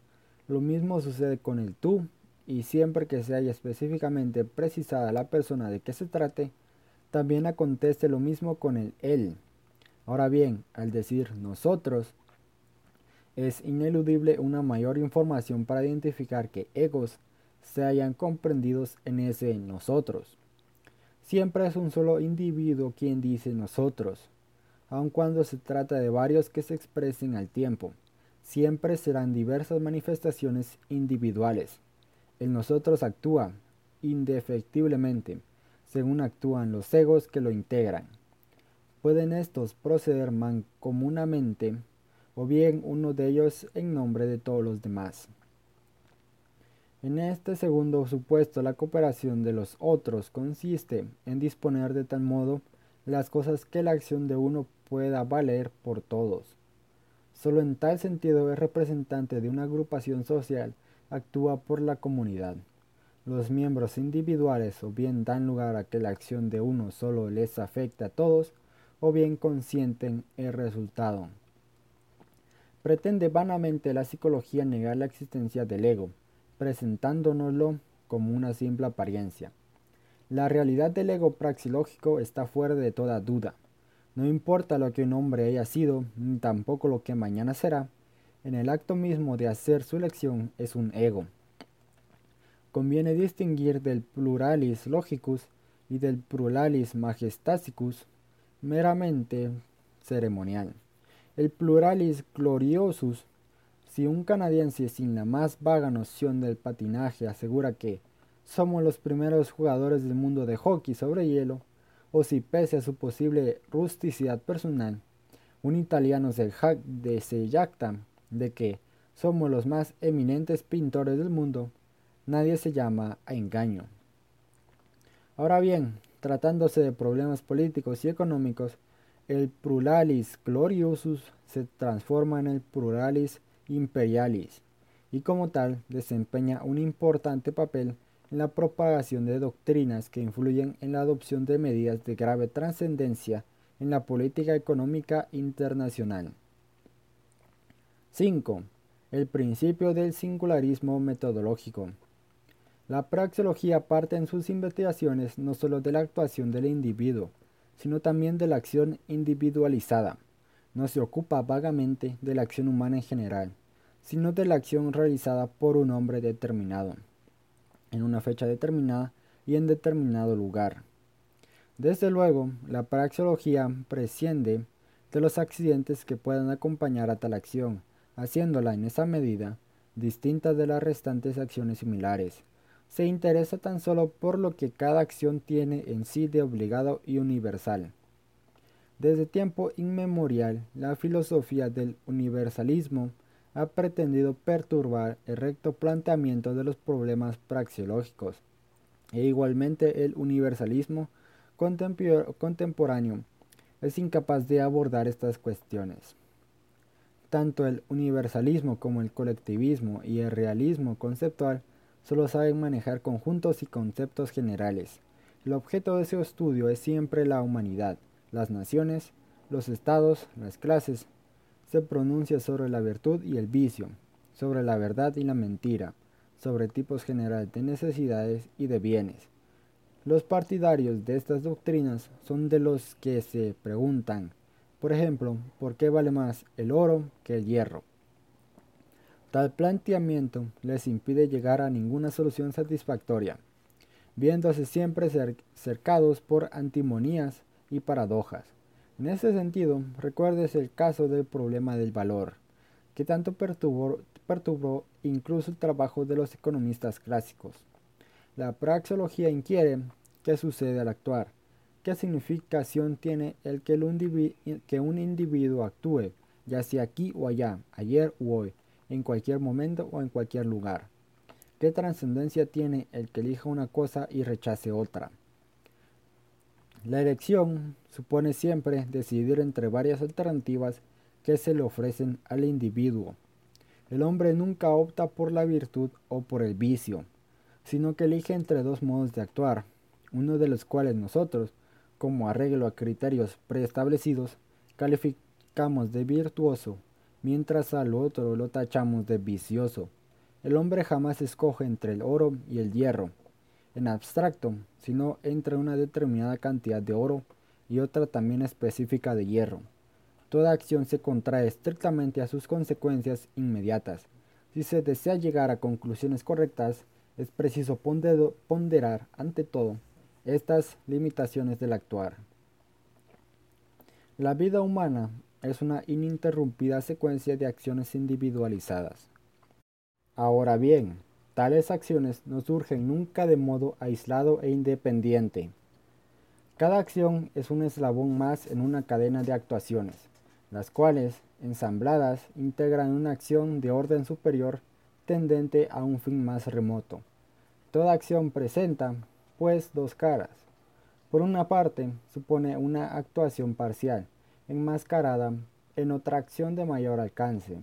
Lo mismo sucede con el tú, y siempre que se haya específicamente precisada la persona de que se trate, también acontece lo mismo con el él. Ahora bien, al decir nosotros, es ineludible una mayor información para identificar que egos se hayan comprendidos en ese nosotros. Siempre es un solo individuo quien dice nosotros, aun cuando se trata de varios que se expresen al tiempo. Siempre serán diversas manifestaciones individuales. El nosotros actúa indefectiblemente, según actúan los egos que lo integran. Pueden estos proceder mancomunamente o bien uno de ellos en nombre de todos los demás. En este segundo supuesto, la cooperación de los otros consiste en disponer de tal modo las cosas que la acción de uno pueda valer por todos. Solo en tal sentido el representante de una agrupación social actúa por la comunidad. Los miembros individuales o bien dan lugar a que la acción de uno solo les afecte a todos, o bien consienten el resultado. Pretende vanamente la psicología negar la existencia del ego, presentándonoslo como una simple apariencia. La realidad del ego praxilógico está fuera de toda duda. No importa lo que un hombre haya sido, ni tampoco lo que mañana será, en el acto mismo de hacer su elección es un ego. Conviene distinguir del pluralis logicus y del pluralis majestasicus meramente ceremonial. El pluralis gloriosus, si un canadiense sin la más vaga noción del patinaje asegura que somos los primeros jugadores del mundo de hockey sobre hielo, o si pese a su posible rusticidad personal, un italiano se, de se jacta de que somos los más eminentes pintores del mundo, nadie se llama a engaño. Ahora bien, tratándose de problemas políticos y económicos, el pluralis gloriosus se transforma en el pluralis imperialis y como tal desempeña un importante papel en la propagación de doctrinas que influyen en la adopción de medidas de grave trascendencia en la política económica internacional. 5. El principio del singularismo metodológico. La praxeología parte en sus investigaciones no solo de la actuación del individuo, sino también de la acción individualizada. No se ocupa vagamente de la acción humana en general, sino de la acción realizada por un hombre determinado, en una fecha determinada y en determinado lugar. Desde luego, la praxeología presciende de los accidentes que puedan acompañar a tal acción, haciéndola en esa medida distinta de las restantes acciones similares. Se interesa tan solo por lo que cada acción tiene en sí de obligado y universal. Desde tiempo inmemorial, la filosofía del universalismo ha pretendido perturbar el recto planteamiento de los problemas praxeológicos, e igualmente el universalismo contemporáneo es incapaz de abordar estas cuestiones. Tanto el universalismo como el colectivismo y el realismo conceptual solo saben manejar conjuntos y conceptos generales. El objeto de ese estudio es siempre la humanidad, las naciones, los estados, las clases, se pronuncia sobre la virtud y el vicio, sobre la verdad y la mentira, sobre tipos generales de necesidades y de bienes. Los partidarios de estas doctrinas son de los que se preguntan, por ejemplo, ¿por qué vale más el oro que el hierro? Tal planteamiento les impide llegar a ninguna solución satisfactoria, viéndose siempre cercados por antimonías y paradojas. En ese sentido, recuerdes el caso del problema del valor, que tanto perturbó, incluso el trabajo de los economistas clásicos. La praxeología inquiere qué sucede al actuar, qué significación tiene el que, que un individuo actúe, ya sea aquí o allá, ayer u hoy, en cualquier momento o en cualquier lugar. ¿Qué trascendencia tiene el que elija una cosa y rechace otra? La elección supone siempre decidir entre varias alternativas que se le ofrecen al individuo. El hombre nunca opta por la virtud o por el vicio, sino que elige entre dos modos de actuar, uno de los cuales nosotros, como arreglo a criterios preestablecidos, calificamos de virtuoso, mientras al otro lo tachamos de vicioso. El hombre jamás escoge entre el oro y el hierro, en abstracto, sino entre una determinada cantidad de oro y otra también específica de hierro. Toda acción se contrae estrictamente a sus consecuencias inmediatas. Si se desea llegar a conclusiones correctas, es preciso ponderar ante todo estas limitaciones del actuar. La vida humana es una ininterrumpida secuencia de acciones individualizadas. Ahora bien, Tales acciones no surgen nunca de modo aislado e independiente. Cada acción es un eslabón más en una cadena de actuaciones, las cuales, ensambladas, integran una acción de orden superior tendente a un fin más remoto. Toda acción presenta, pues, dos caras. Por una parte, supone una actuación parcial, enmascarada en otra acción de mayor alcance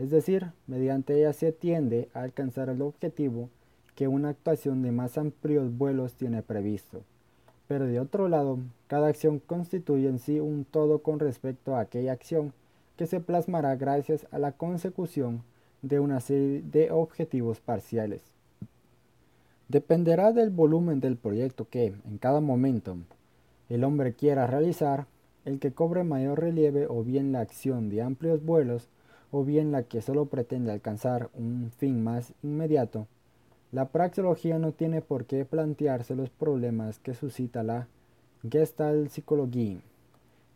es decir, mediante ella se tiende a alcanzar el objetivo que una actuación de más amplios vuelos tiene previsto. Pero de otro lado, cada acción constituye en sí un todo con respecto a aquella acción que se plasmará gracias a la consecución de una serie de objetivos parciales. Dependerá del volumen del proyecto que, en cada momento, el hombre quiera realizar, el que cobre mayor relieve o bien la acción de amplios vuelos o bien la que solo pretende alcanzar un fin más inmediato, la praxeología no tiene por qué plantearse los problemas que suscita la Gestalt-psicología.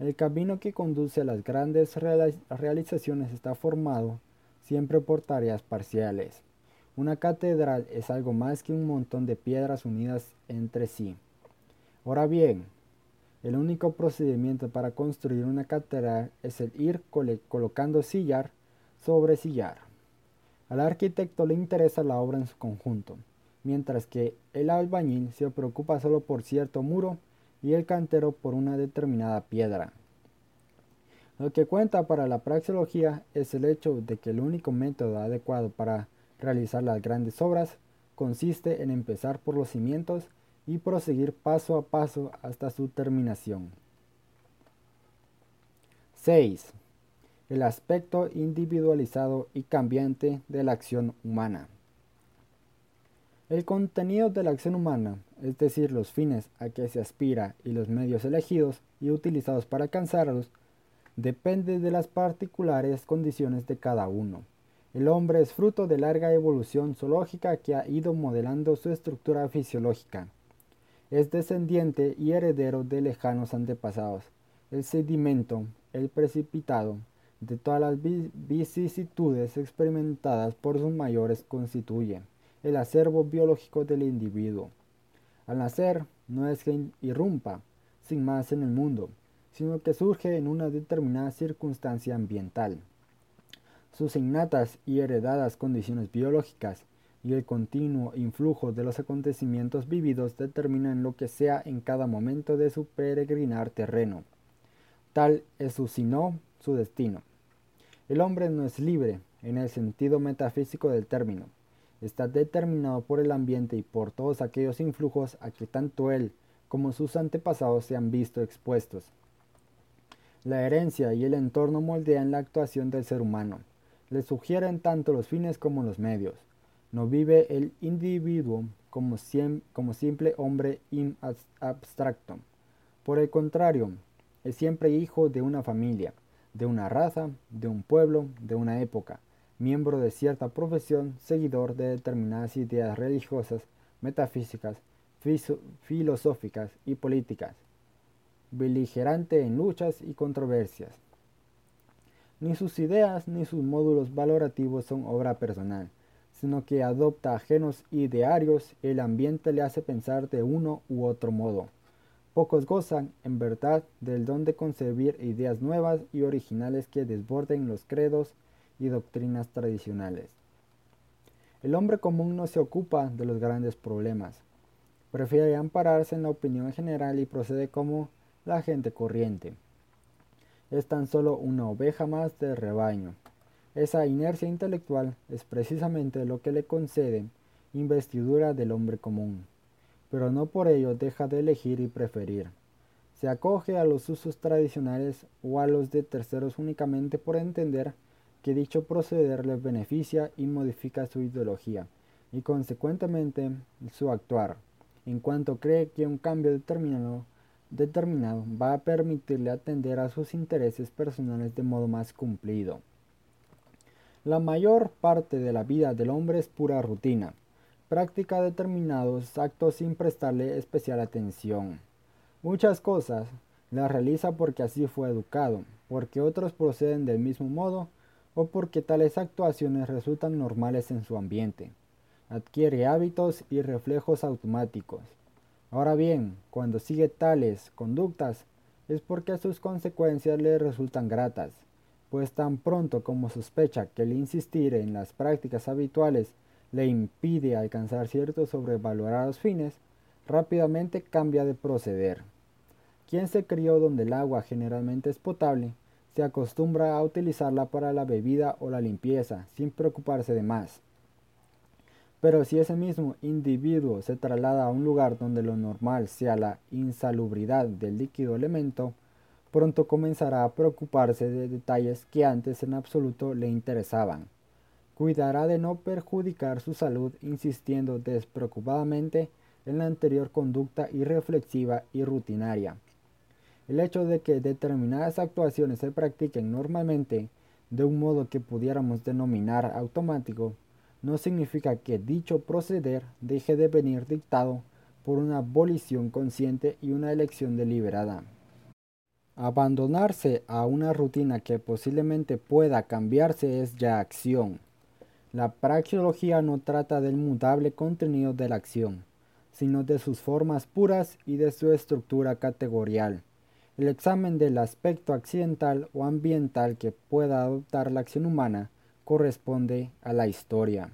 El camino que conduce a las grandes realizaciones está formado siempre por tareas parciales. Una catedral es algo más que un montón de piedras unidas entre sí. Ahora bien, el único procedimiento para construir una catedral es el ir colocando sillar sobre sillar. Al arquitecto le interesa la obra en su conjunto, mientras que el albañil se preocupa solo por cierto muro y el cantero por una determinada piedra. Lo que cuenta para la praxeología es el hecho de que el único método adecuado para realizar las grandes obras consiste en empezar por los cimientos y proseguir paso a paso hasta su terminación. 6. El aspecto individualizado y cambiante de la acción humana. El contenido de la acción humana, es decir, los fines a que se aspira y los medios elegidos y utilizados para alcanzarlos, depende de las particulares condiciones de cada uno. El hombre es fruto de larga evolución zoológica que ha ido modelando su estructura fisiológica. Es descendiente y heredero de lejanos antepasados. El sedimento, el precipitado, de todas las vicisitudes experimentadas por sus mayores constituye el acervo biológico del individuo. Al nacer, no es que irrumpa sin más en el mundo, sino que surge en una determinada circunstancia ambiental. Sus innatas y heredadas condiciones biológicas y el continuo influjo de los acontecimientos vividos determinan lo que sea en cada momento de su peregrinar terreno. Tal es su sino, su destino. El hombre no es libre en el sentido metafísico del término, está determinado por el ambiente y por todos aquellos influjos a que tanto él como sus antepasados se han visto expuestos. La herencia y el entorno moldean la actuación del ser humano, le sugieren tanto los fines como los medios. No vive el individuo como, simple hombre abstracto. Por el contrario, es siempre hijo de una familia, de una raza, de un pueblo, de una época miembro de cierta profesión, seguidor de determinadas ideas religiosas, metafísicas, filosóficas y políticas, beligerante en luchas y controversias. Ni sus ideas ni sus módulos valorativos son obra personal, sino que adopta ajenos idearios el ambiente le hace pensar de uno u otro modo. Pocos gozan, en verdad, del don de concebir ideas nuevas y originales que desborden los credos y doctrinas tradicionales. El hombre común no se ocupa de los grandes problemas, prefiere ampararse en la opinión general y procede como la gente corriente. Es tan solo una oveja más del rebaño. Esa inercia intelectual es precisamente lo que le concede investidura del hombre común, pero no por ello deja de elegir y preferir. Se acoge a los usos tradicionales o a los de terceros únicamente por entender que dicho proceder le beneficia y modifica su ideología y consecuentemente su actuar, en cuanto cree que un cambio determinado, determinado va a permitirle atender a sus intereses personales de modo más cumplido. La mayor parte de la vida del hombre es pura rutina, práctica determinados actos sin prestarle especial atención. Muchas cosas las realiza porque así fue educado, porque otros proceden del mismo modo o porque tales actuaciones resultan normales en su ambiente. Adquiere hábitos y reflejos automáticos. Ahora bien, cuando sigue tales conductas es porque sus consecuencias le resultan gratas, pues tan pronto como sospecha que el insistir en las prácticas habituales le impide alcanzar ciertos sobrevalorados fines, rápidamente cambia de proceder. Quien se crió donde el agua generalmente es potable, se acostumbra a utilizarla para la bebida o la limpieza, sin preocuparse de más. Pero si ese mismo individuo se traslada a un lugar donde lo normal sea la insalubridad del líquido elemento, pronto comenzará a preocuparse de detalles que antes en absoluto le interesaban. Cuidará de no perjudicar su salud insistiendo despreocupadamente en la anterior conducta irreflexiva y rutinaria. El hecho de que determinadas actuaciones se practiquen normalmente de un modo que pudiéramos denominar automático no significa que dicho proceder deje de venir dictado por una abolición consciente y una elección deliberada. Abandonarse a una rutina que posiblemente pueda cambiarse es ya acción. La praxeología no trata del mutable contenido de la acción, sino de sus formas puras y de su estructura categorial. El examen del aspecto accidental o ambiental que pueda adoptar la acción humana corresponde a la historia.